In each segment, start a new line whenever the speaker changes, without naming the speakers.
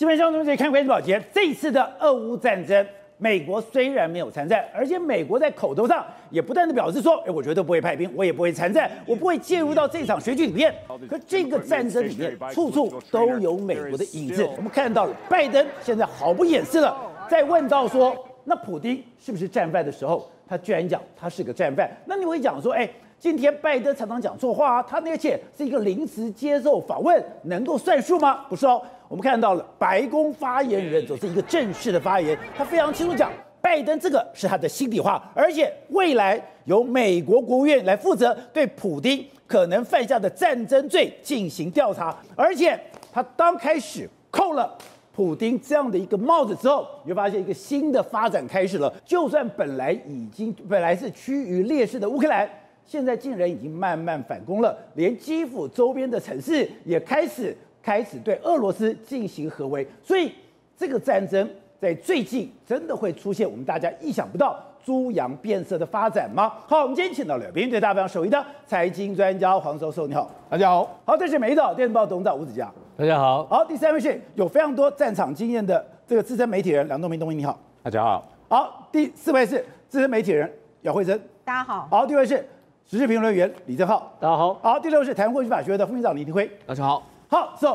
基本上，同学看关注保洁，这一次的俄乌战争，美国虽然没有参战，而且美国在口头上也不断的表示说，哎，我绝对不会派兵，我也不会参战，我不会介入到这场选举里面。可这个战争里面，处处都有美国的影子。我们看到了，拜登现在毫不掩饰了，在问到说，那普京是不是战犯的时候，他居然讲他是个战犯。那你会讲说，哎？今天拜登常常讲错话啊，他那些是一个临时接受访问，能够算数吗？不是哦，我们看到了白宫发言人总是一个正式的发言，他非常清楚讲，拜登这个是他的心里话，而且未来由美国国务院来负责对普丁可能犯下的战争罪进行调查，而且他刚开始扣了普丁这样的一个帽子之后，你会发现一个新的发展开始了，就算本来已经本来是趋于劣势的乌克兰。现在竟然已经慢慢反攻了，连基辅周边的城市也开始开始对俄罗斯进行合围，所以这个战争在最近真的会出现我们大家意想不到、猪羊变色的发展吗？好，我们今天请到了别人对大家非常熟悉的财经专家黄教授，你好，
大家好。
好，这是美岛电视报董事长吴子嘉，
大家好。
好，第三位是有非常多战场经验的这个资深媒体人梁东明，东明你好，
大家好。
好，第四位是资深媒体人姚慧珍，
大家好。
好，第五位是。时事评论员李正浩，
大家好。
好，第六是台湾国际法学的副院长李廷辉，
大家好。
好，so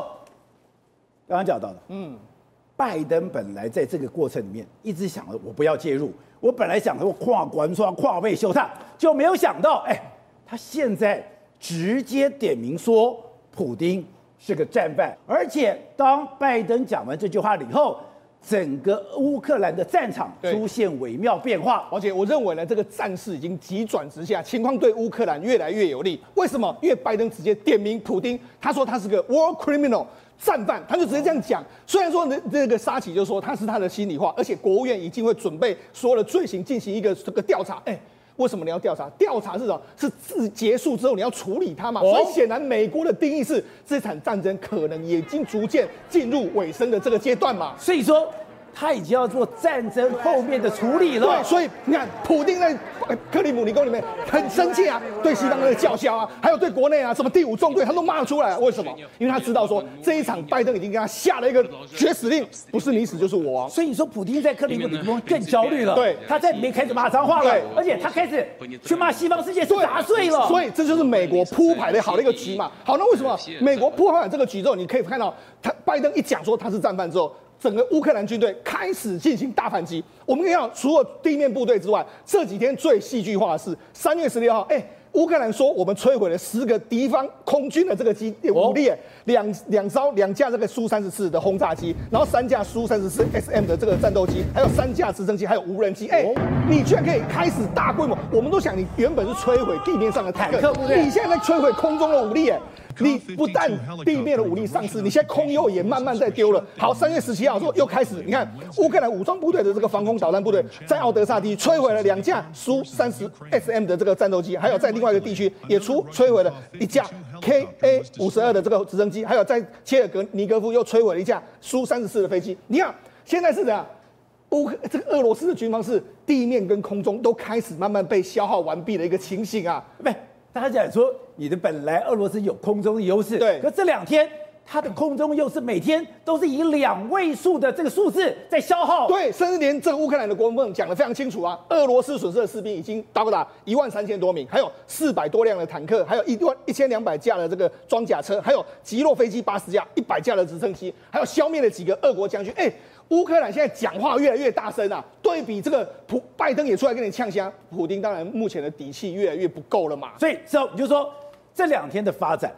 刚刚讲到的，嗯，拜登本来在这个过程里面一直想着我不要介入，我本来想着我跨关窗跨位修他，就没有想到，哎，他现在直接点名说普丁是个战犯，而且当拜登讲完这句话了以后。整个乌克兰的战场出现微妙变化，
而且我认为呢，这个战事已经急转直下，情况对乌克兰越来越有利。为什么？因为拜登直接点名普丁，他说他是个 war criminal 战犯，他就直接这样讲。虽然说这个沙奇就说他是他的心里话，而且国务院已经会准备所有的罪行进行一个这个调查。哎。为什么你要调查？调查是什么？是自结束之后你要处理它嘛？所以显然美国的定义是这场战争可能已经逐渐进入尾声的这个阶段嘛？
所以说。他已经要做战争后面的处理了。
对，所以你看，普丁在克里姆林宫里面很生气啊，对西方的叫嚣啊，还有对国内啊，什么第五纵队，他都骂出来了。为什么？因为他知道说这一场拜登已经给他下了一个绝死令，不是你死就是我亡。
所以你说，普丁在克里姆林宫更焦虑了。
对，
他在里面开始骂脏话了，而且他开始去骂西方世界是杂碎了。
所以这就是美国铺排的好的一个局嘛。好，那为什么美国铺排这个局之后，你可以看到他拜登一讲说他是战犯之后。整个乌克兰军队开始进行大反击。我们看到，除了地面部队之外，这几天最戏剧化的是三月十六号，哎，乌克兰说我们摧毁了十个敌方空军的这个机武力，两两艘两架这个苏三十四的轰炸机，然后三架苏三十四 SM 的这个战斗机，还有三架直升机，还有无人机。哎，你居然可以开始大规模？我们都想你原本是摧毁地面上的坦克部队，你现在在摧毁空中的武力，哎。你不但地面的武力丧失，你现在空优也慢慢在丢了。好，三月十七号说又开始，你看乌克兰武装部队的这个防空导弹部队在奥德萨地区摧毁了两架苏三十 SM 的这个战斗机，还有在另外一个地区也出摧毁了一架 KA 五十二的这个直升机，还有在切尔格尼戈夫又摧毁了一架苏三十四的飞机。你看现在是怎样？乌这个俄罗斯的军方是地面跟空中都开始慢慢被消耗完毕的一个情形啊，
不大家讲说，你的本来俄罗斯有空中的优势，
对，
可这两天它的空中优势每天都是以两位数的这个数字在消耗，
对，甚至连这个乌克兰的国防部讲得非常清楚啊，俄罗斯损失的士兵已经达不达一万三千多名，还有四百多辆的坦克，还有一万一千两百架的这个装甲车，还有击落飞机八十架，一百架的直升机，还有消灭了几个俄国将军，哎。乌克兰现在讲话越来越大声啊！对比这个普拜登也出来跟你呛香，普丁当然目前的底气越来越不够了嘛。
所以这你就说这两天的发展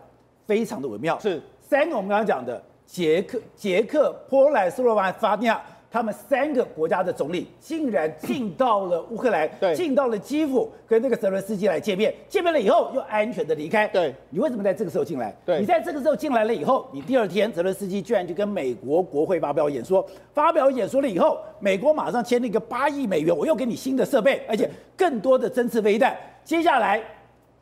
非常的微妙。
是
三个我们刚刚讲的捷克、捷克、波兰、斯洛伐发尼亚。他们三个国家的总理竟然进到了乌克
兰，
进到了基辅，跟那个泽伦斯基来见面，见面了以后又安全的离开。
对，
你为什么在这个时候进来？
对，
你在这个时候进来了以后，你第二天泽伦斯基居然就跟美国国会发表演说，发表演说了以后，美国马上签了一个八亿美元，我又给你新的设备，而且更多的针刺飞弹。接下来，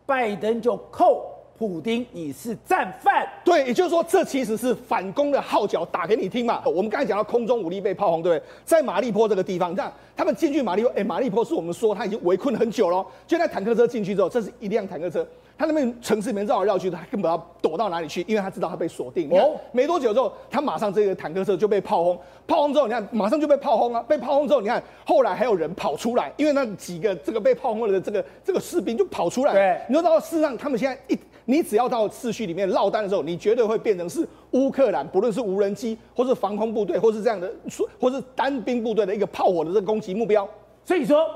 拜登就扣。普丁，你是战犯。
对，也就是说，这其实是反攻的号角，打给你听嘛。我们刚才讲到空中武力被炮轰，对不对？在马利坡这个地方，你看他们进去马利坡，哎，马利坡是我们说他已经围困很久了。就在坦克车进去之后，这是一辆坦克车，他那边城市里面绕来绕去，他根本要躲到哪里去？因为他知道他被锁定。哦，没多久之后，他马上这个坦克车就被炮轰，炮轰之后，你看马上就被炮轰啊！被炮轰之后，你看后来还有人跑出来，因为那几个这个被炮轰的这个这个士兵就跑出来。
对，
你知道事实上他们现在一，你只要到市区里面落单的时候，你绝对会变成是乌克兰，不论是无人机或是防空部队，或是这样的，或是单兵部队的一个炮火的这个攻击目标。
所以说。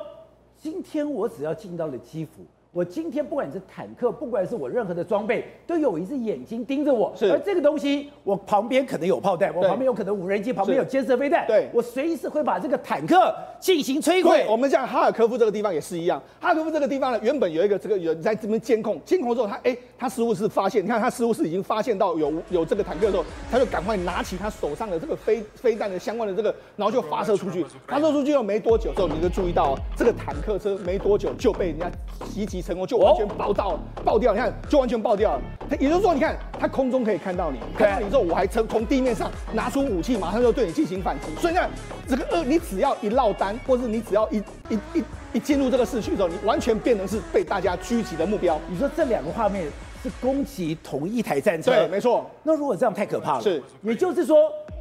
今天我只要进到了基辅，我今天不管是坦克，不管是我任何的装备，都有一只眼睛盯着我。
是。
而这个东西，我旁边可能有炮弹，我旁边有可能无人机，旁边有监射飞弹。
对。
我随时会把这个坦克进行摧毁。
我们像哈尔科夫这个地方也是一样，哈尔科夫这个地方呢，原本有一个这个人在这边监控，监控之后他哎，他似乎是发现，你看他似乎是已经发现到有有这个坦克的时候，他就赶快拿起他手上的这个飞飞弹的相关的这个，然后就发射出去。发射出去后没多久之后，你就注意到这个坦克车没多久。就被人家袭击成功，就完全爆到爆掉。你看，就完全爆掉了。也就是说，你看，他空中可以看到你，看到你之后，我还从从地面上拿出武器，马上就对你进行反击。所以你看，这个二，你只要一落单，或者是你只要一一一一进入这个市区的时候，你完全变成是被大家狙击的目标。
你说这两个画面是攻击同一台战车？
对，没错。
那如果这样太可怕了。
是，
也就是说。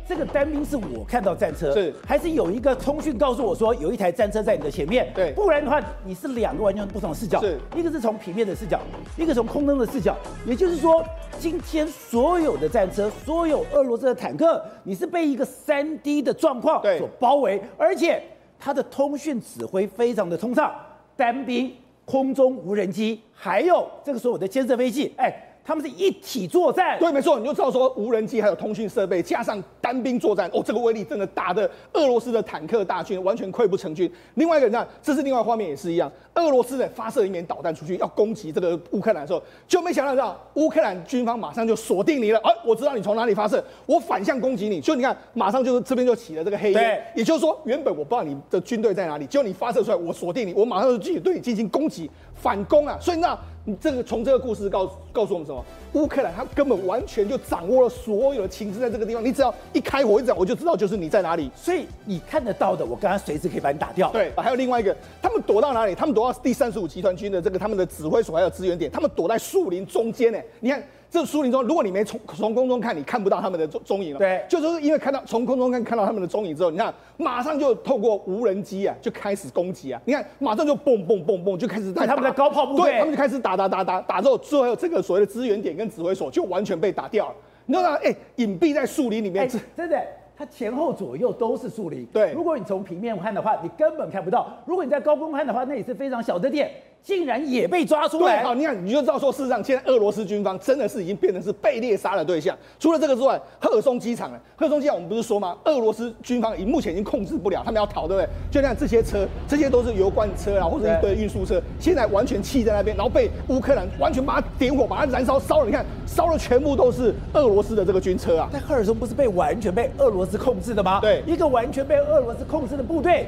这个单兵是我看到战车，
是
还是有一个通讯告诉我说有一台战车在你的前面？
对，
不然的话你是两个完全不同的视角，
是
一个是从平面的视角，一个从空中的视角。也就是说，今天所有的战车，所有俄罗斯的坦克，你是被一个三 D 的状况所包围，而且它的通讯指挥非常的通畅，单兵、空中无人机，还有这个所有的监视飞机，哎。他们是一体作战，
对，没错，你就知道说无人机还有通讯设备，加上单兵作战，哦，这个威力真的打的俄罗斯的坦克大军完全溃不成军。另外一个，你看，这是另外画面也是一样，俄罗斯的发射一枚导弹出去要攻击这个乌克兰的时候，就没想到，到乌克兰军方马上就锁定你了，哎，我知道你从哪里发射，我反向攻击你，就你看，马上就是这边就起了这个黑烟，也就是说，原本我不知道你的军队在哪里，结果你发射出来，我锁定你，我马上就继续对你进行攻击反攻啊，所以那。你这个从这个故事告诉告诉我们什么？乌克兰他根本完全就掌握了所有的情资在这个地方，你只要一开火一讲，我就知道就是你在哪里。
所以你看得到的，我刚刚随时可以把你打掉。
对，还有另外一个，他们躲到哪里？他们躲到第三十五集团军的这个他们的指挥所还有支援点，他们躲在树林中间呢。你看。这树林中，如果你没从从空中看，你看不到他们的踪踪影了。
对，
就是因为看到从空中看看到他们的踪影之后，你看马上就透过无人机啊，就开始攻击啊。你看马上就嘣嘣嘣嘣就开始在
他们的高炮部队，
对，他们就开始打打打打打之后，最后这个所谓的支援点跟指挥所就完全被打掉了。你知道吗？哎，隐蔽在树林里面，
真的，它前后左右都是树林。
对，
如果你从平面看的话，你根本看不到；如果你在高空看的话，那也是非常小的点。竟然也被抓出来！
对，好，你看，你就知道说，事实上，现在俄罗斯军方真的是已经变成是被猎杀的对象。除了这个之外，赫尔松机场呢？赫尔松机场我们不是说吗？俄罗斯军方已目前已经控制不了，他们要逃，对不对？就像这些车，这些都是油罐车啊，或者一堆运输车，现在完全弃在那边，然后被乌克兰完全把它点火，把它燃烧烧了。你看，烧了全部都是俄罗斯的这个军车啊！
但赫尔松不是被完全被俄罗斯控制的吗？
对，
一个完全被俄罗斯控制的部队。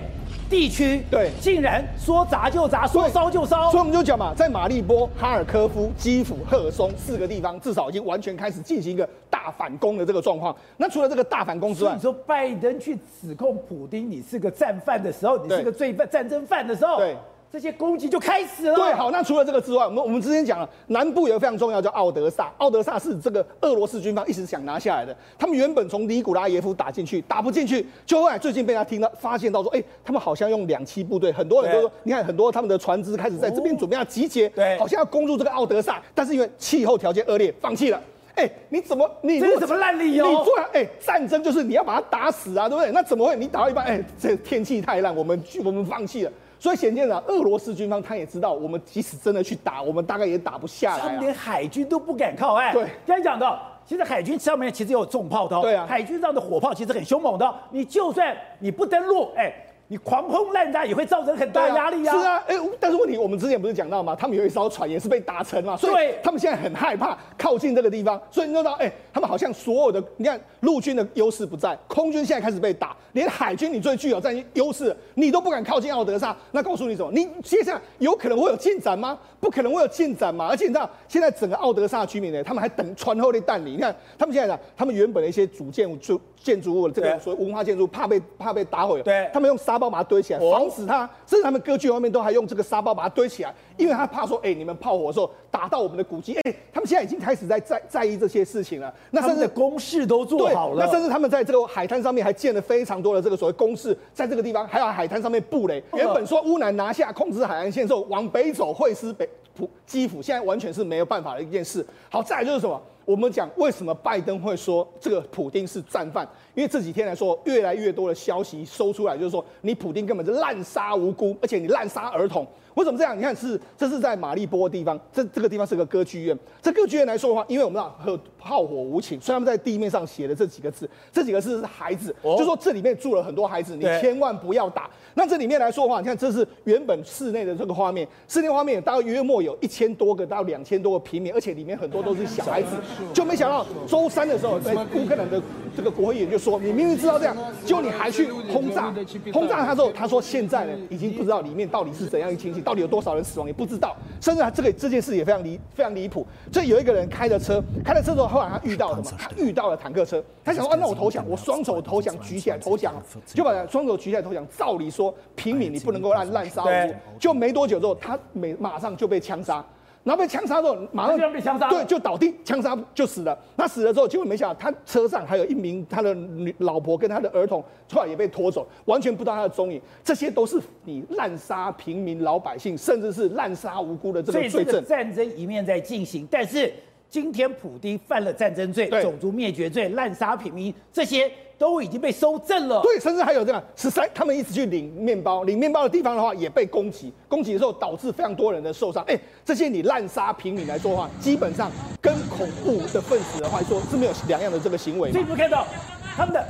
地区
对，
竟然说砸就砸，说烧就烧，
所以我们就讲嘛，在马利波、哈尔科夫、基辅、赫松四个地方，至少已经完全开始进行一个大反攻的这个状况。那除了这个大反攻之外，
你说拜登去指控普丁，你是个战犯的时候，你是个罪犯、战争犯的时候，
对。
这些攻击就开始了。
对，好，那除了这个之外，我们我们之前讲了，南部有个非常重要，叫奥德萨。奥德萨是这个俄罗斯军方一直想拿下来的。他们原本从尼古拉耶夫打进去，打不进去，就后来最近被他听到发现到说，哎，他们好像用两栖部队，很多人都说，你看很多他们的船只开始在这边准备要集结，
对，
好像要攻入这个奥德萨，但是因为气候条件恶劣，放弃了。哎，你怎么你
这是什么烂理由？
你做哎，战争就是你要把他打死啊，对不对？那怎么会？你打到一半，哎，这天气太烂，我们我们放弃了。所以显见啊，俄罗斯军方他也知道，我们即使真的去打，我们大概也打不下来，啊。
他们连海军都不敢靠岸。
对，
刚才讲到，其实海军上面其实有重炮的。
对啊，
海军上的火炮其实很凶猛的。你就算你不登陆，哎。你狂轰滥炸也会造成很大压力呀、啊。
是啊，哎，但是问题我们之前不是讲到吗？他们有一艘船也是被打沉嘛，所以他们现在很害怕靠近这个地方。所以你知道，哎，他们好像所有的，你看陆军的优势不在，空军现在开始被打，连海军你最具有战优势，你都不敢靠近奥德萨。那告诉你什么？你接下来有可能会有进展吗？不可能会有进展嘛。而且你知道，现在整个奥德萨居民呢，他们还等船后的弹你。你看他们现在呢，他们原本的一些主建筑建筑物的这个所谓文化建筑，怕被怕被打毁。
对，
他们用沙。包把它堆起来，防止它，甚至他们歌剧外面都还用这个沙包把它堆起来，因为他怕说，哎，你们炮火的时候打到我们的古迹，哎，他们现在已经开始在在在意这些事情了。
那甚至工事都做好了，
那甚至他们在这个海滩上面还建了非常多的这个所谓工事，在这个地方还有海滩上面布雷。原本说乌南拿下控制海岸线之后往北走会师北普基辅，现在完全是没有办法的一件事。好，再来就是什么？我们讲为什么拜登会说这个普丁是战犯？因为这几天来说，越来越多的消息收出来，就是说你普丁根本是滥杀无辜，而且你滥杀儿童。为什么这样？你看是这是在马利波的地方，这这个地方是个歌剧院。这歌剧院来说的话，因为我们知道和炮火无情，所以他们在地面上写的这几个字，这几个字是孩子，哦、就说这里面住了很多孩子，你千万不要打。那这里面来说的话，你看这是原本室内的这个画面，室内画面大概约莫有一千多个到两千多个平米，而且里面很多都是小孩子。就没想到周三的时候，在乌克兰的这个国会议员就说：“你明明知道这样，结果你还去轰炸，轰炸他之后，他说现在呢已经不知道里面到底是怎样一个情形，到底有多少人死亡也不知道，甚至他这个这件事也非常离非常离谱。所以有一个人开着车，开了车之后，后来他遇到什么？他遇到了坦克车，他想说：啊，那我投降，我双手投降，举起来投降，就把双手举起来投降。照理说。”平民，你不能够滥滥杀无辜，就没多久之后，他没马上就被枪杀，然后被枪杀之后，马上
被枪杀，
对，就倒地，枪杀就死了。他死了之后，结果没想到他车上还有一名他的女老婆跟他的儿童，后来也被拖走，完全不知道他的踪影。这些都是你滥杀平民老百姓，甚至是滥杀无辜的这个罪证。
所以这个战争一面在进行，但是今天普丁犯了战争罪、种族灭绝罪、滥杀平民这些。都已经被收证了，
对，甚至还有这样十三，他们一直去领面包，领面包的地方的话也被攻击，攻击的时候导致非常多人的受伤。哎，这些你滥杀平民来说的话，基本上跟恐怖的分子的话说是没有两样的这个行为。
所以你们看到他们的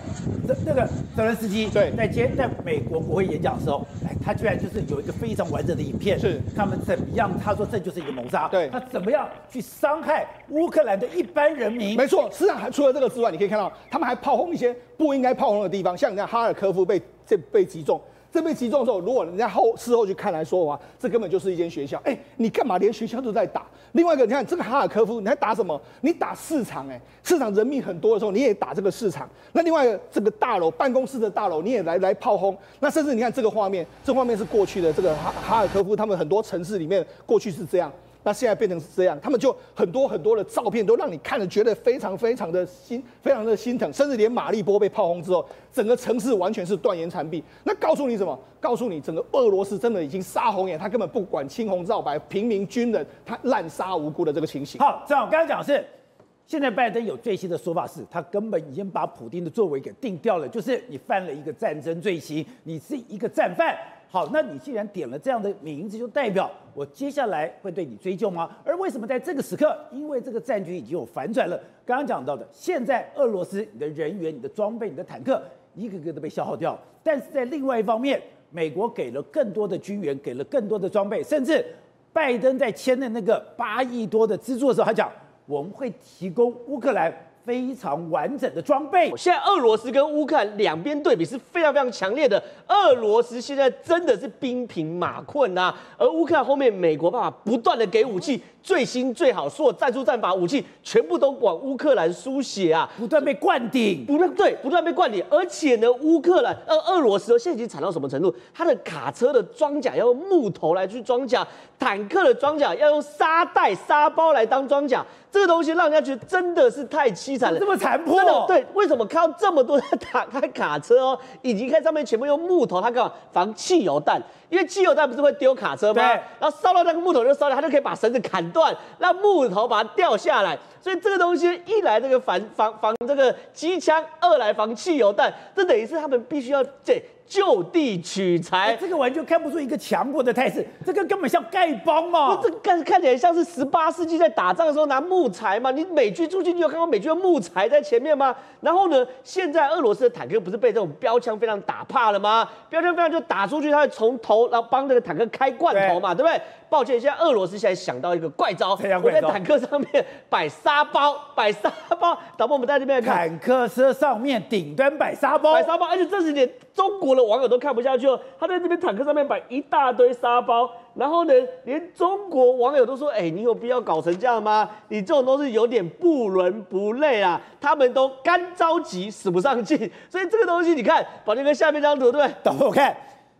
这那个泽连斯基对，在今天在美国国会演讲的时候，哎，他居然就是有一个非常完整的影片，是他们怎么样？他说这就是一个谋杀，对，他怎么样去伤害乌克兰的一般人民？
没错，实际上还除了这个之外，你可以看到他们还炮轰一些。不应该炮轰的地方，像你看哈尔科夫被这被击中，这被击中的时候，如果人家后事后去看来说的话，这根本就是一间学校。哎，你干嘛连学校都在打？另外一个，你看这个哈尔科夫，你还打什么？你打市场，哎，市场人命很多的时候，你也打这个市场。那另外一个这个大楼，办公室的大楼，你也来来炮轰。那甚至你看这个画面，这画面是过去的这个哈哈尔科夫，他们很多城市里面过去是这样。那现在变成是这样，他们就很多很多的照片都让你看了觉得非常非常的心，非常的心疼，甚至连马利波被炮轰之后，整个城市完全是断垣残壁。那告诉你什么？告诉你整个俄罗斯真的已经杀红眼，他根本不管青红皂白，平民军人他滥杀无辜的这个情形。
好，这样我刚刚讲的是，现在拜登有最新的说法是，他根本已经把普丁的作为给定掉了，就是你犯了一个战争罪行，你是一个战犯。好，那你既然点了这样的名字，就代表我接下来会对你追究吗？而为什么在这个时刻，因为这个战局已经有反转了。刚刚讲到的，现在俄罗斯你的人员、你的装备、你的坦克，一个个都被消耗掉。但是在另外一方面，美国给了更多的军援，给了更多的装备，甚至拜登在签的那个八亿多的资助的时候，他讲我们会提供乌克兰。非常完整的装备。
现在俄罗斯跟乌克兰两边对比是非常非常强烈的。俄罗斯现在真的是兵疲马困呐，而乌克兰后面美国爸爸不断的给武器。最新最好，所有战术战法武器全部都往乌克兰输血啊，
不断被灌顶，
不断对，不断被灌顶，而且呢，乌克兰呃俄罗斯现在已经惨到什么程度？他的卡车的装甲要用木头来去装甲，坦克的装甲要用沙袋沙包来当装甲，这个东西让人家觉得真的是太凄惨了，
这么残破
的。对，为什么看到这么多的打开 卡车哦，以及看上面全部用木头，它干嘛防汽油弹？因为汽油弹不是会丢卡车吗？对然后烧到那个木头就烧了，他就可以把绳子砍断，让木头把它掉下来。所以这个东西一来这个防防防这个机枪，二来防汽油弹，这等于是他们必须要这。就地取材，
这个完全看不出一个强国的态势，这个根本像丐帮嘛！
这看看起来像是十八世纪在打仗的时候拿木材嘛。你美军出去，你有看过美军的木材在前面吗？然后呢，现在俄罗斯的坦克不是被这种标枪非常打怕了吗？标枪非常就打出去，他会从头然后帮这个坦克开罐头嘛，对，对不对？抱歉，现在俄罗斯现在想到一个怪招，我在坦克上面摆沙包，摆沙包。导播，我们在这边看，
坦克车上面顶端摆沙包，
摆沙包，而且这是连中国的。网友都看不下去了，他在这边坦克上面摆一大堆沙包，然后呢，连中国网友都说：“哎，你有必要搞成这样吗？你这种东西有点不伦不类啊！”他们都干着急，使不上劲。所以这个东西，你看，宝杰哥下面这张图，对不对？
等我看，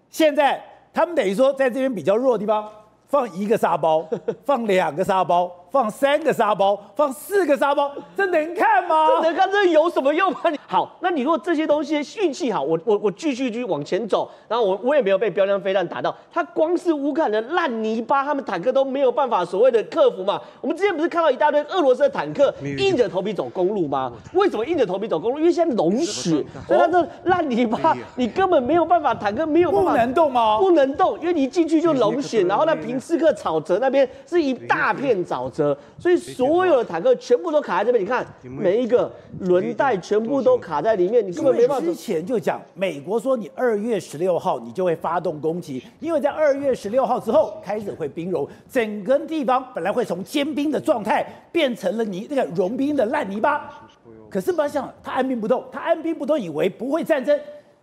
现在他们等于说在这边比较弱的地方放一个沙包，放两个沙包。放三个沙包，放四个沙包，这能看吗？
这能看，这有什么用吗？好，那你如果这些东西运气好，我我我继续继续往前走，然后我我也没有被标枪飞弹打到，他光是乌克兰的烂泥巴，他们坦克都没有办法所谓的克服嘛。我们之前不是看到一大堆俄罗斯的坦克硬着头皮走公路吗？为什么硬着头皮走公路？因为现在龙雪，所以它这烂泥巴你根本没有办法，坦克没有办法
不能动吗？
不能动，因为你一进去就龙雪，然后那平斯克沼泽那边是一大片沼泽。所以所有的坦克全部都卡在这边，你看每一个轮带全部都卡在里面，你根本没办法。
之前就讲，美国说你二月十六号你就会发动攻击，因为在二月十六号之后开始会冰融，整个地方本来会从坚冰的状态变成了泥那个融冰的烂泥巴。可是不要想，他按兵不动，他按兵不动，以为不会战争，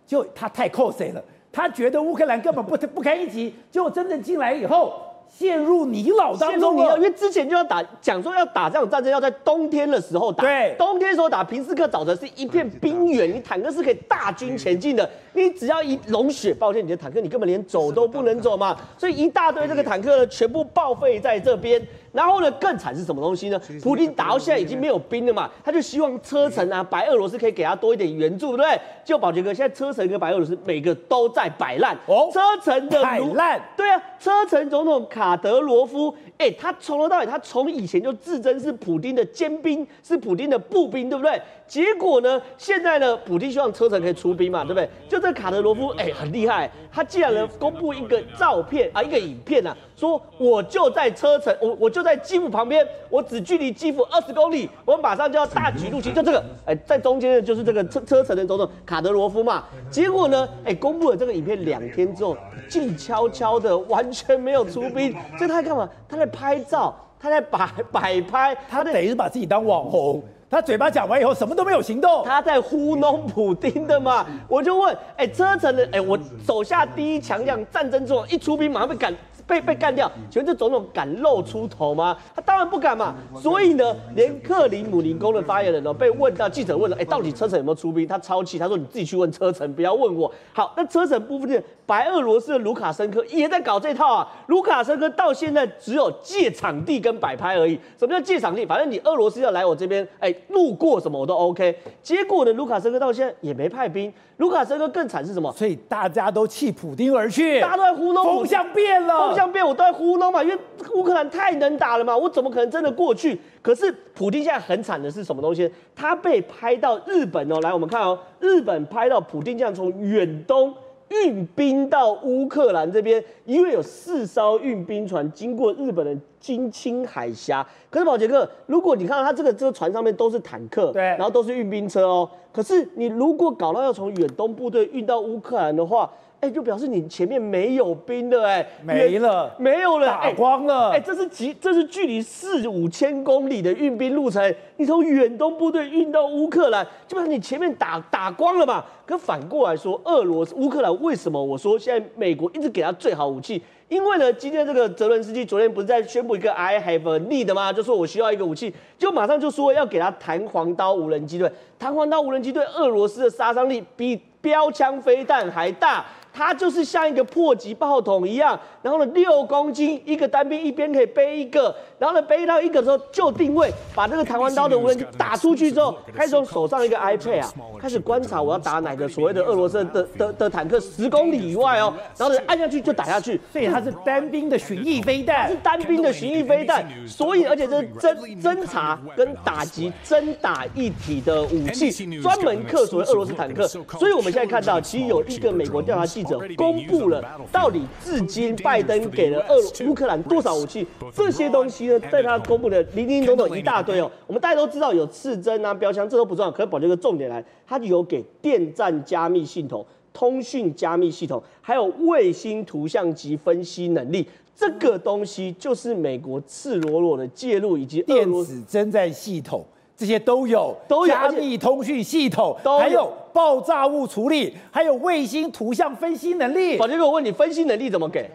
就他太靠谁了？他觉得乌克兰根本不不堪一击，结果真正进来以后。陷入泥老当中了，
因为之前就要打，讲说要打这场战争，要在冬天的时候打。
对，
冬天的时候打，平斯克沼泽是一片冰原，你坦克是可以大军前进的。你只要一融雪，抱歉，你的坦克你根本连走都不能走嘛。所以一大堆这个坦克呢，全部报废在这边。然后呢，更惨是什么东西呢？普京打到现在已经没有兵了嘛，他就希望车臣啊、白俄罗斯可以给他多一点援助，对不对？就宝杰哥，现在车臣跟白俄罗斯每个都在摆烂。哦，车臣的
摆烂。
对啊，车臣总统卡德罗夫，哎，他从头到尾，他从以前就自称是普京的尖兵，是普京的步兵，对不对？结果呢，现在呢，普京希望车臣可以出兵嘛，对不对？就这卡德罗夫，哎，很厉害，他竟然呢公布一个照片啊，一个影片啊，说我就在车臣，我我就。在基辅旁边，我只距离基辅二十公里，我马上就要大举入侵。就这个，哎，在中间的就是这个车车臣的总统卡德罗夫嘛。结果呢，哎，公布了这个影片两天之后，静悄悄的，完全没有出兵。所以他在干嘛？他在拍照，他在摆摆拍，
他等于是把自己当网红。他嘴巴讲完以后，什么都没有行动。
他在糊弄普丁的嘛。我就问，哎，车臣的，哎，我手下第一强将，战争中一出兵，马上被赶。被被干掉，请问这总统敢露出头吗？他当然不敢嘛。所以呢，连克里姆林宫的发言人呢，被问到记者问了，哎，到底车臣有没有出兵？他超气，他说你自己去问车臣，不要问我。好，那车臣部分的白俄罗斯的卢卡申科也在搞这套啊。卢卡申科到现在只有借场地跟摆拍而已。什么叫借场地？反正你俄罗斯要来我这边，哎，路过什么我都 OK。结果呢，卢卡申科到现在也没派兵。卢卡申科更惨是什么？
所以大家都弃普丁而去，
大家都在糊弄，
风向变了。
这样变我都在糊弄嘛，因为乌克兰太能打了嘛，我怎么可能真的过去？可是普丁现在很惨的是什么东西？他被拍到日本哦，来我们看哦，日本拍到普丁这样从远东运兵到乌克兰这边，因为有四艘运兵船经过日本的金青海峡。可是宝杰克，如果你看到他这个这个船上面都是坦克，
对，然
后都是运兵车哦，可是你如果搞到要从远东部队运到乌克兰的话，哎，就表示你前面没有兵的，哎，
没了，
没有了，
打光了，
哎，这是几，这是距离四五千公里的运兵路程，你从远东部队运到乌克兰，基本上你前面打打光了嘛。可反过来说，俄罗斯乌克兰为什么我说现在美国一直给他最好武器？因为呢，今天这个泽伦斯基昨天不是在宣布一个 I have a need 吗？就说我需要一个武器，就马上就说要给他弹簧刀无人机队，弹簧刀无人机对俄罗斯的杀伤力比标枪飞弹还大。它就是像一个迫击炮筒一样，然后呢，六公斤，一个单兵一边可以背一个，然后呢，背到一个之后就定位，把这个弹簧刀的无人机打出去之后，开始从手上一个 iPad 啊，开始观察我要打哪个所谓的俄罗斯的的的，坦克十公里以外哦，然后呢，按下去就打下去，
所以它是单兵的巡弋飞弹，
是单兵的巡弋飞弹，所以而且这是侦侦察跟打击真打一体的武器，专门克所谓俄罗斯坦克，所以我们现在看到，其实有一个美国调查记者公布了到底至今拜登给了俄乌克兰多少武器？这些东西呢，在他公布的零零总总一大堆哦。我们大家都知道有刺针啊、标枪，这都不重要。可是宝杰哥重点来，他有给电站加密系统、通讯加密系统，还有卫星图像及分析能力。这个东西就是美国赤裸裸的介入，以及
电子侦战系统。这些都有，
都有
加密通讯系统，还有爆炸物处理，还有卫星图像分析能力。
宝杰哥，我问你，分析能力怎么给？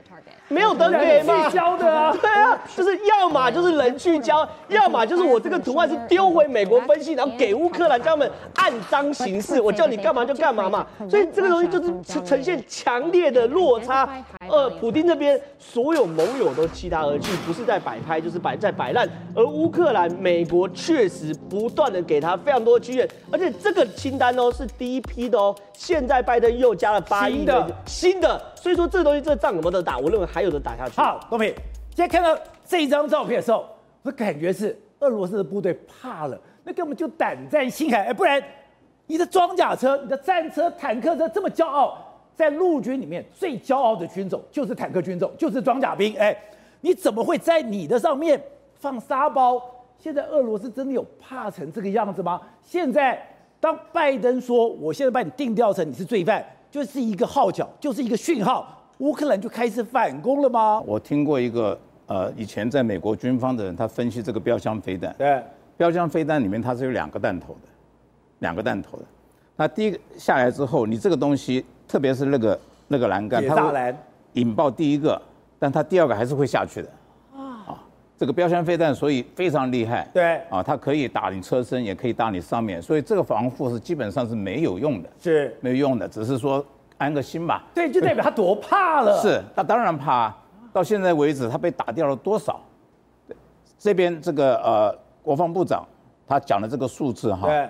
没有得给吗？
聚焦的啊，
对啊，就是要么就是人去交，要么就是我这个图案是丢回美国分析，然后给乌克兰叫他们按章行事，我叫你干嘛就干嘛嘛。所以这个东西就是呈呈现强烈的落差。呃，普丁这边所有盟友都弃他而去，不是在摆拍，就是摆在摆烂。而乌克兰，美国确实不断的给他非常多的军援，而且这个清单哦是第一批的哦，现在拜登又加了八亿的新的，所以说这东西这仗有没有得打？我认为还有的打下去。
好，东平，现在看到这一张照片的时候，我感觉是俄罗斯的部队怕了，那根本就胆战心寒。哎，不然你的装甲车、你的战车、坦克车这么骄傲，在陆军里面最骄傲的军种就是坦克军种，就是装甲兵。哎，你怎么会在你的上面放沙包？现在俄罗斯真的有怕成这个样子吗？现在当拜登说我现在把你定调成你是罪犯，就是一个号角，就是一个讯号。乌克兰就开始反攻了吗？
我听过一个呃，以前在美国军方的人，他分析这个标枪飞弹。
对，
标枪飞弹里面它是有两个弹头的，两个弹头的。那第一个下来之后，你这个东西，特别是那个那个栏杆，
它会
引爆第一个，但它第二个还是会下去的。啊，这个标枪飞弹所以非常厉害。
对，
啊，它可以打你车身，也可以打你上面，所以这个防护是基本上是没有用的，
是
没有用的，只是说。安个心吧，
对，就代表他多怕了。
是，他当然怕。到现在为止，他被打掉了多少？这边这个呃，国防部长他讲的这个数字哈，
对，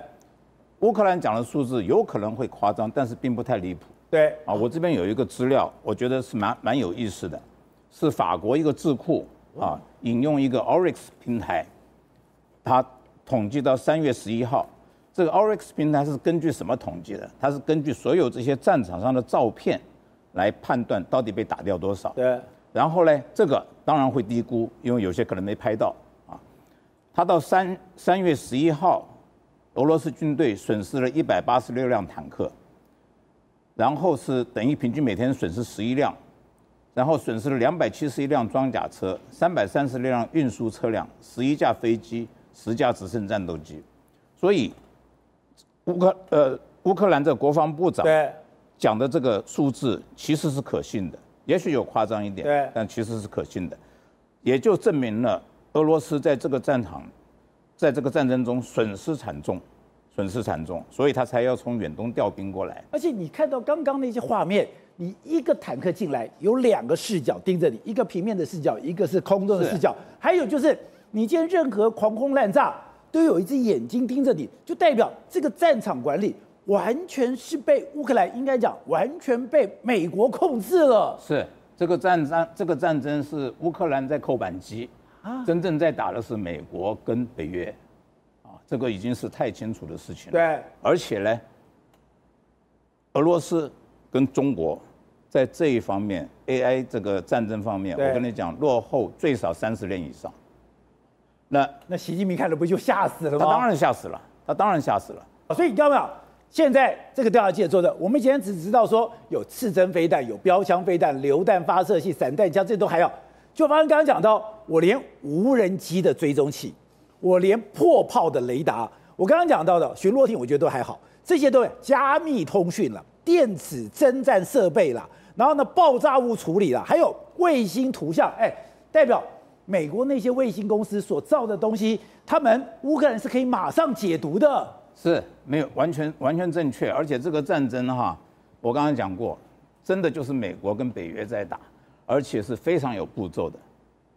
乌克兰讲的数字有可能会夸张，但是并不太离谱。
对，
啊，我这边有一个资料，我觉得是蛮蛮有意思的，是法国一个智库啊，引用一个 Oryx 平台，它统计到三月十一号。这个 Oryx 平台是根据什么统计的？它是根据所有这些战场上的照片来判断到底被打掉多少。
对。
然后呢，这个当然会低估，因为有些可能没拍到啊。它到三三月十一号，俄罗斯军队损失了一百八十六辆坦克，然后是等于平均每天损失十一辆，然后损失了两百七十一辆装甲车，三百三十六辆运输车辆，十一架飞机，十架直升战斗机，所以。乌克呃，乌克兰的国防部长讲的这个数字其实是可信的，也许有夸张一
点，
但其实是可信的，也就证明了俄罗斯在这个战场，在这个战争中损失惨重，损失惨重，所以他才要从远东调兵过来。
而且你看到刚刚那些画面，你一个坦克进来，有两个视角盯着你，一个平面的视角，一个是空中的视角，还有就是你见任何狂轰滥炸。都有一只眼睛盯着你，就代表这个战场管理完全是被乌克兰应该讲完全被美国控制了。
是这个战争，这个战争是乌克兰在扣扳机啊，真正在打的是美国跟北约啊，这个已经是太清楚的事情了。
对，
而且呢，俄罗斯跟中国在这一方面 AI 这个战争方面，我跟你讲，落后最少三十年以上。那
那习近平看了不就吓死了吗？
他当然吓死了，他当然吓死了。
所以你看到没有？现在这个调查记者做的，我们以前只知道说有刺针飞弹、有标枪飞弹、榴弹发射器、散弹枪，这都还要。就发现刚刚讲到，我连无人机的追踪器，我连破炮的雷达，我刚刚讲到的巡逻艇，我觉得都还好。这些都有加密通讯了，电子侦战设备了，然后呢，爆炸物处理了，还有卫星图像，哎，代表。美国那些卫星公司所造的东西，他们乌克兰是可以马上解读的，
是没有完全完全正确，而且这个战争哈，我刚刚讲过，真的就是美国跟北约在打，而且是非常有步骤的。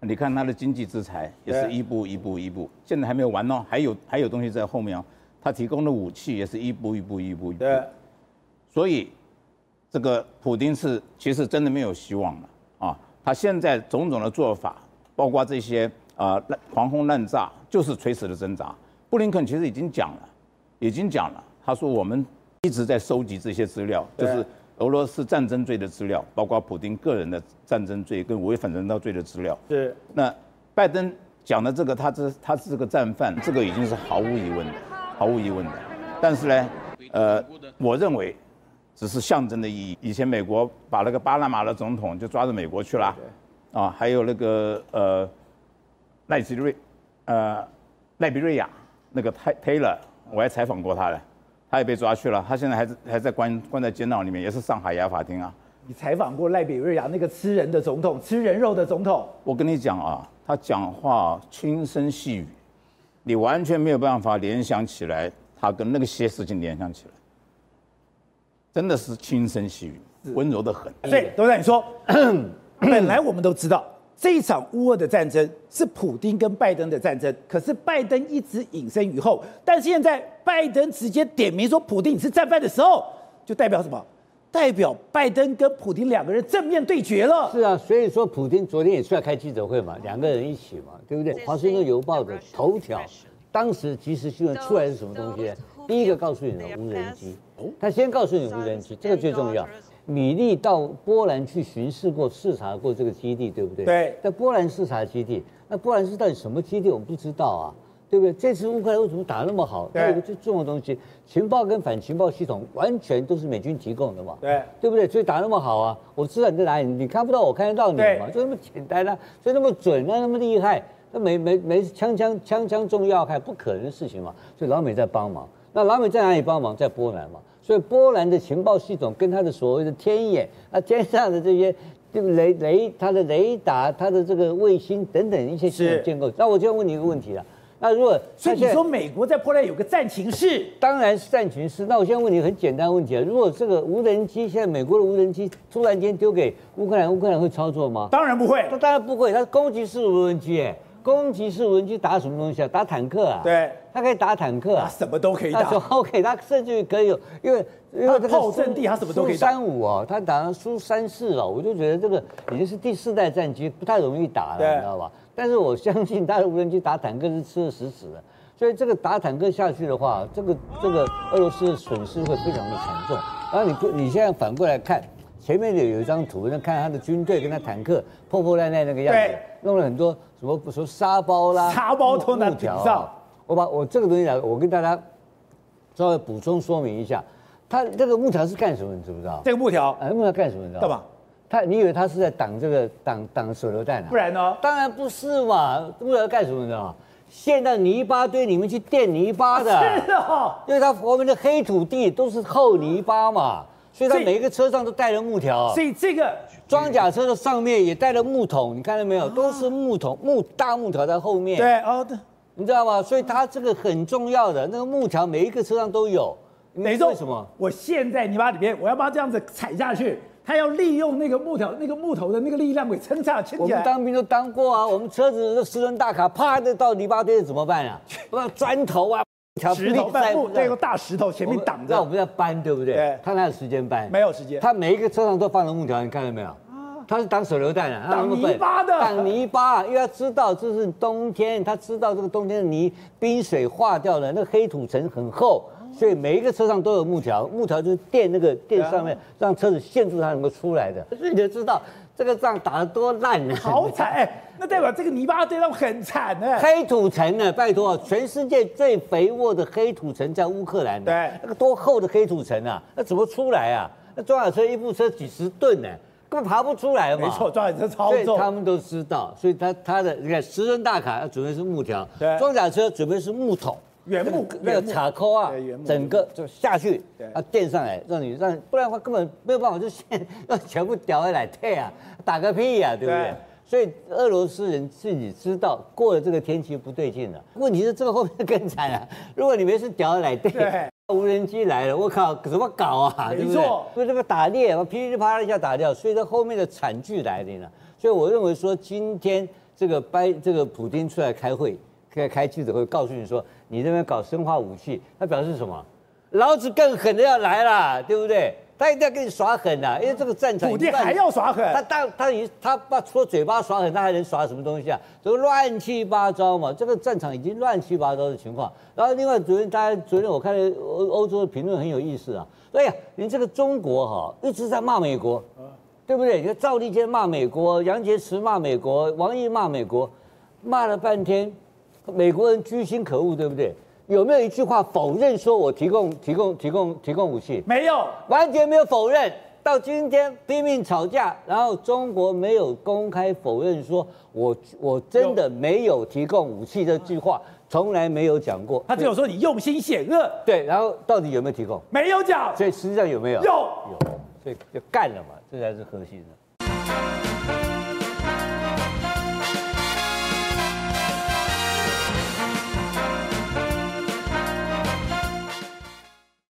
你看他的经济制裁也是一步一步一步，现在还没有完哦，还有还有东西在后面哦。他提供的武器也是一步一步一步一步。
对，
所以这个普丁是其实真的没有希望了啊！他现在种种的做法。包括这些啊、呃，狂轰滥炸就是垂死的挣扎。布林肯其实已经讲了，已经讲了。他说我们一直在收集这些资料，就是俄罗斯战争罪的资料，包括普丁个人的战争罪跟违反人道罪的资料。
是。
那拜登讲的这个，他这他是个战犯，这个已经是毫无疑问的，毫无疑问的。但是呢，呃，我认为只是象征的意义。以前美国把那个巴拿马的总统就抓到美国去了。啊，还有那个呃，奈吉瑞，呃，赖比瑞亚那个泰 Taylor，我还采访过他了，他也被抓去了，他现在还是还在关关在监牢里面，也是上海牙法庭啊，
你采访过赖比瑞亚那个吃人的总统，吃人肉的总统。
我跟你讲啊，他讲话轻声细语，你完全没有办法联想起来，他跟那个些事情联想起来，真的是轻声细语，温柔的很。
所以都在你说，本来我们都知道这一场乌俄的战争是普丁跟拜登的战争，可是拜登一直隐身于后，但现在拜登直接点名说普丁你是战犯的时候，就代表什么？代表拜登跟普京两个人正面对决了。
是啊，所以说普京昨天也出来开记者会嘛，两个人一起嘛，对不对？华盛顿邮报的头条，当时即时新闻出来是什么东西？第一个告诉你的无人机，他先告诉你无人机，这个最重要。米利到波兰去巡视过、视察过这个基地，对不对？
对，
在波兰视察基地，那波兰是到底什么基地？我们不知道啊。对不对？这次乌克兰为什么打得那么好？它有个最重要的东西，情报跟反情报系统完全都是美军提供的嘛。
对，
对不对？所以打那么好啊！我知道你在哪里，你看不到我看得到你嘛，就那么简单啊，所以那么准，那那么厉害，那没没没枪枪枪枪中要害，不可能的事情嘛。所以老美在帮忙，那老美在哪里帮忙？在波兰嘛。所以波兰的情报系统跟他的所谓的天眼啊，天上的这些雷雷，它的雷达、它的这个卫星等等一些系统建构。那我就要问你一个问题了。那如果
所以你说美国在波兰有个战情室，
当然是战情室。那我现在问你很简单的问题啊，如果这个无人机现在美国的无人机突然间丢给乌克兰，乌克兰会操作吗？
当然不会，
那当然不会，它是攻击式无人机，哎，攻击式无人机打什么东西啊？打坦克啊？
对，
它可以打坦克啊，
什么都可以打。
OK，它甚至于可以有，因为因为这个
炮阵地它什么都可以打。
苏三五啊，它打苏三四啊，我就觉得这个已经是第四代战机，不太容易打了，你知道吧？但是我相信它的无人机打坦克是吃的死死的。所以这个打坦克下去的话，这个这个俄罗斯的损失会非常的惨重。然后你你现在反过来看，前面有有一张图，那看他的军队跟他坦克破破烂烂那个样子，弄了很多什么什么沙包啦，
沙包都能顶上。
我把我这个东西来，我跟大家稍微补充说明一下，它这个木条是干什么？你知不知道？
这个木条，
哎，木条干什么？你知道？干嘛？他你以为他是在挡这个挡挡手榴弹啊？
不然呢？
当然不是嘛，木条干什么的？陷到泥巴堆里面去垫泥巴的，
是哦，
因为它我们的黑土地都是厚泥巴嘛，所以它每一个车上都带了木条，
所以这个
装甲车的上面也带了木桶，你看到没有？都是木桶木大木条在后面，
对哦，对，
你知道吗？所以它这个很重要的那个木条，每一个车上都有。
没错，为什么？我陷在泥巴里面，我要把它这样子踩下去。他要利用那个木条、那个木头的那个力量给撑下去。
我们当兵都当过啊，我们车子的十吨大卡，啪的到泥巴堆怎么办啊？不要砖头啊，
石头搬木，那个大石头前面挡着。
那我们要搬，对不对？对。他哪有时间搬？
没有时间。
他每一个车上都放了木条，你看到没有？他是挡手榴弹啊，
挡泥巴的。
挡泥巴，因为他知道这是冬天，他知道这个冬天的泥冰水化掉了，那个黑土层很厚。所以每一个车上都有木条，木条就是垫那个垫上面，让车子限住它能够出来的。所以你就知道这个仗打得多烂啊！
好惨哎，那代表这个泥巴堆上很惨呢。
黑土层呢？拜托，全世界最肥沃的黑土层在乌克兰。
对，
那个多厚的黑土层啊？那怎么出来啊？那装甲车一部车几十吨呢，根本爬不出来嘛。
没错，装甲车超重。
所以他们都知道，所以他他的你看十吨大卡要准备是木条，对，装甲车准备是木桶。
原木
那个插扣啊，整个就下去，啊垫上来，让你让，不然的话根本没有办法，就先让全部掉下来退啊，打个屁呀，对不对？所以俄罗斯人自己知道过了这个天气不对劲了。问题是这个后面更惨啊，如果你没事掉下来对，无人机来了，我靠，怎么搞啊？
没错，
所以这个打猎，噼里啪啦一下打掉，所以这后面的惨剧来临了。所以我认为说，今天这个拜这个普京出来开会。开开记者会，告诉你说，你这边搞生化武器，他表示什么？老子更狠的要来了，对不对？他一定要跟你耍狠啊，因为这个战场，
土地还要耍狠。
他当他已他把除了嘴巴耍狠，他还能耍什么东西啊？这个乱七八糟嘛，这个战场已经乱七八糟的情况。然后另外昨天大家昨天我看欧欧洲的评论很有意思啊，哎呀，你这个中国哈一直在骂美国，对不对？你看赵立坚骂美国，杨洁篪骂美国，王毅骂美国，骂了半天。美国人居心可恶，对不对？有没有一句话否认说我提供提供提供提供武器？
没有，
完全没有否认。到今天拼命吵架，然后中国没有公开否认说我我真的没有提供武器这句话，从来没有讲过。
他只有说你用心险恶。
对，然后到底有没有提供？
没有讲。
所以实际上有没有？
有。
有。所以就干了嘛，这才是核心的。